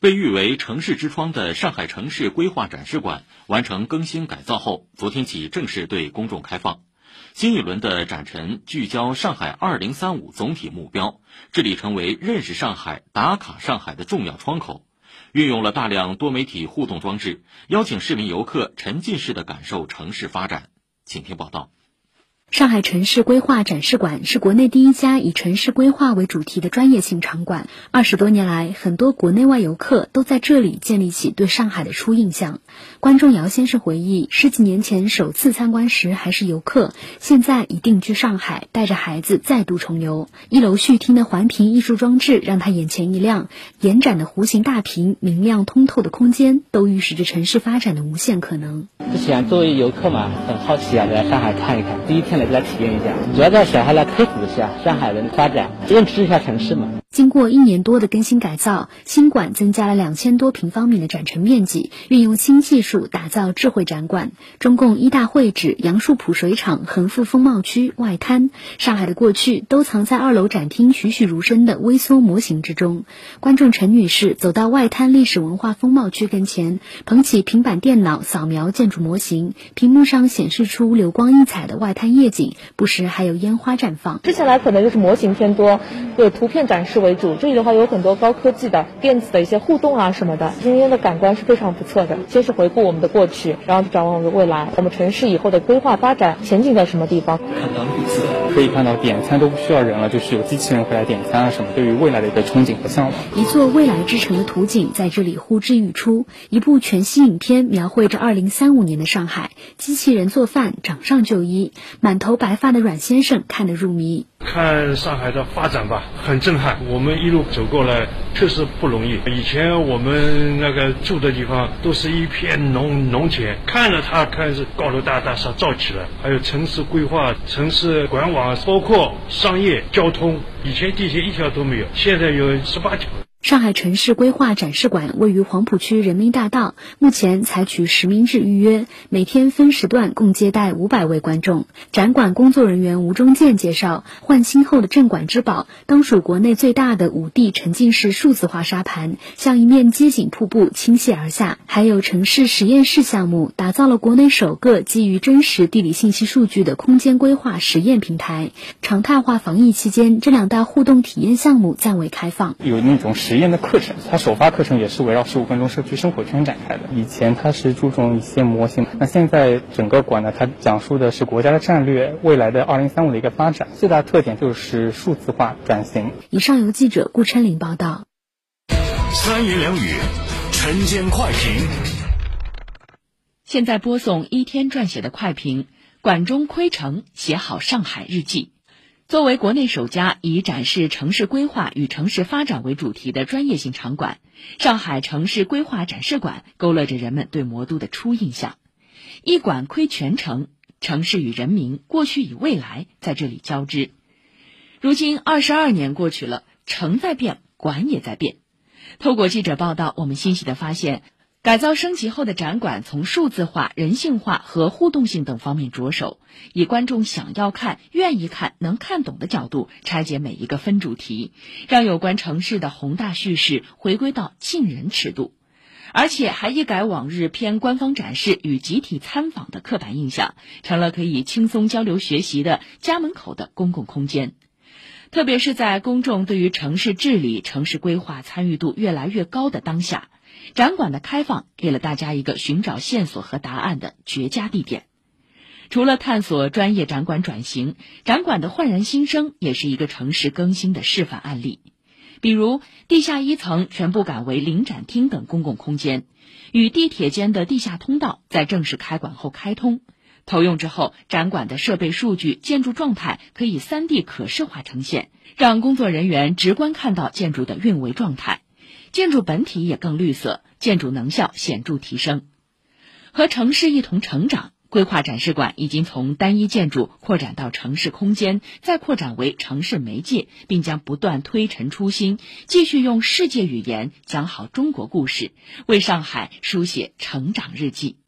被誉为城市之窗的上海城市规划展示馆完成更新改造后，昨天起正式对公众开放。新一轮的展陈聚焦上海2035总体目标，致力成为认识上海、打卡上海的重要窗口。运用了大量多媒体互动装置，邀请市民游客沉浸式的感受城市发展。请听报道。上海城市规划展示馆是国内第一家以城市规划为主题的专业性场馆。二十多年来，很多国内外游客都在这里建立起对上海的初印象。观众姚先生回忆，十几年前首次参观时还是游客，现在已定居上海，带着孩子再度重游。一楼序厅的环屏艺术装置让他眼前一亮，延展的弧形大屏、明亮通透的空间，都预示着城市发展的无限可能。之前作为游客嘛，很好奇啊，来上海看一看，第一天。来体验一下，主要带小孩来科普一下上海人的发展，认识一下城市嘛。经过一年多的更新改造，新馆增加了两千多平方米的展陈面积，运用新技术打造智慧展馆。中共一大会址杨树浦水厂横幅风貌区外滩，上海的过去都藏在二楼展厅栩栩如生的微缩模型之中。观众陈女士走到外滩历史文化风貌区跟前，捧起平板电脑扫描建筑模型，屏幕上显示出流光溢彩的外滩夜景，不时还有烟花绽放。之前来可能就是模型偏多，有图片展示。为主，这里的话有很多高科技的电子的一些互动啊什么的，今天的感官是非常不错的。先是回顾我们的过去，然后展望我们的未来，我们城市以后的规划发展前景在什么地方？看到绿色，可以看到点餐都不需要人了，就是有机器人会来点餐啊什么。对于未来的一个憧憬和向往，一座未来之城的图景在这里呼之欲出。一部全息影片描绘着2035年的上海，机器人做饭，掌上就医，满头白发的阮先生看得入迷。看上海的发展吧，很震撼。我们一路走过来，确实不容易。以前我们那个住的地方都是一片农农田，看着它开始高楼大大厦造起来，还有城市规划、城市管网，包括商业、交通。以前地铁一条都没有，现在有十八条。上海城市规划展示馆位于黄浦区人民大道，目前采取实名制预约，每天分时段共接待五百位观众。展馆工作人员吴忠建介绍，换新后的镇馆之宝，当属国内最大的五 D 沉浸式数字化沙盘，像一面街景瀑布倾泻而下；还有城市实验室项目，打造了国内首个基于真实地理信息数据的空间规划实验平台。常态化防疫期间，这两大互动体验项目暂未开放。有那种。实验的课程，它首发课程也是围绕十五分钟社区生活圈展开的。以前它是注重一些模型，那现在整个馆呢，它讲述的是国家的战略，未来的二零三五的一个发展。最大特点就是数字化转型。以上由记者顾琛林报道。三言两语，晨间快评。现在播送一天撰写的快评：管中窥城，写好上海日记。作为国内首家以展示城市规划与城市发展为主题的专业性场馆，上海城市规划展示馆勾勒着人们对魔都的初印象。一馆窥全城，城市与人民、过去与未来在这里交织。如今二十二年过去了，城在变，馆也在变。透过记者报道，我们欣喜地发现。改造升级后的展馆，从数字化、人性化和互动性等方面着手，以观众想要看、愿意看、能看懂的角度拆解每一个分主题，让有关城市的宏大叙事回归到近人尺度，而且还一改往日偏官方展示与集体参访的刻板印象，成了可以轻松交流学习的家门口的公共空间。特别是在公众对于城市治理、城市规划参与度越来越高的当下。展馆的开放给了大家一个寻找线索和答案的绝佳地点。除了探索专业展馆转型，展馆的焕然新生也是一个城市更新的示范案例。比如，地下一层全部改为临展厅等公共空间，与地铁间的地下通道在正式开馆后开通。投用之后，展馆的设备数据、建筑状态可以 3D 可视化呈现，让工作人员直观看到建筑的运维状态。建筑本体也更绿色，建筑能效显著提升。和城市一同成长，规划展示馆已经从单一建筑扩展到城市空间，再扩展为城市媒介，并将不断推陈出新，继续用世界语言讲好中国故事，为上海书写成长日记。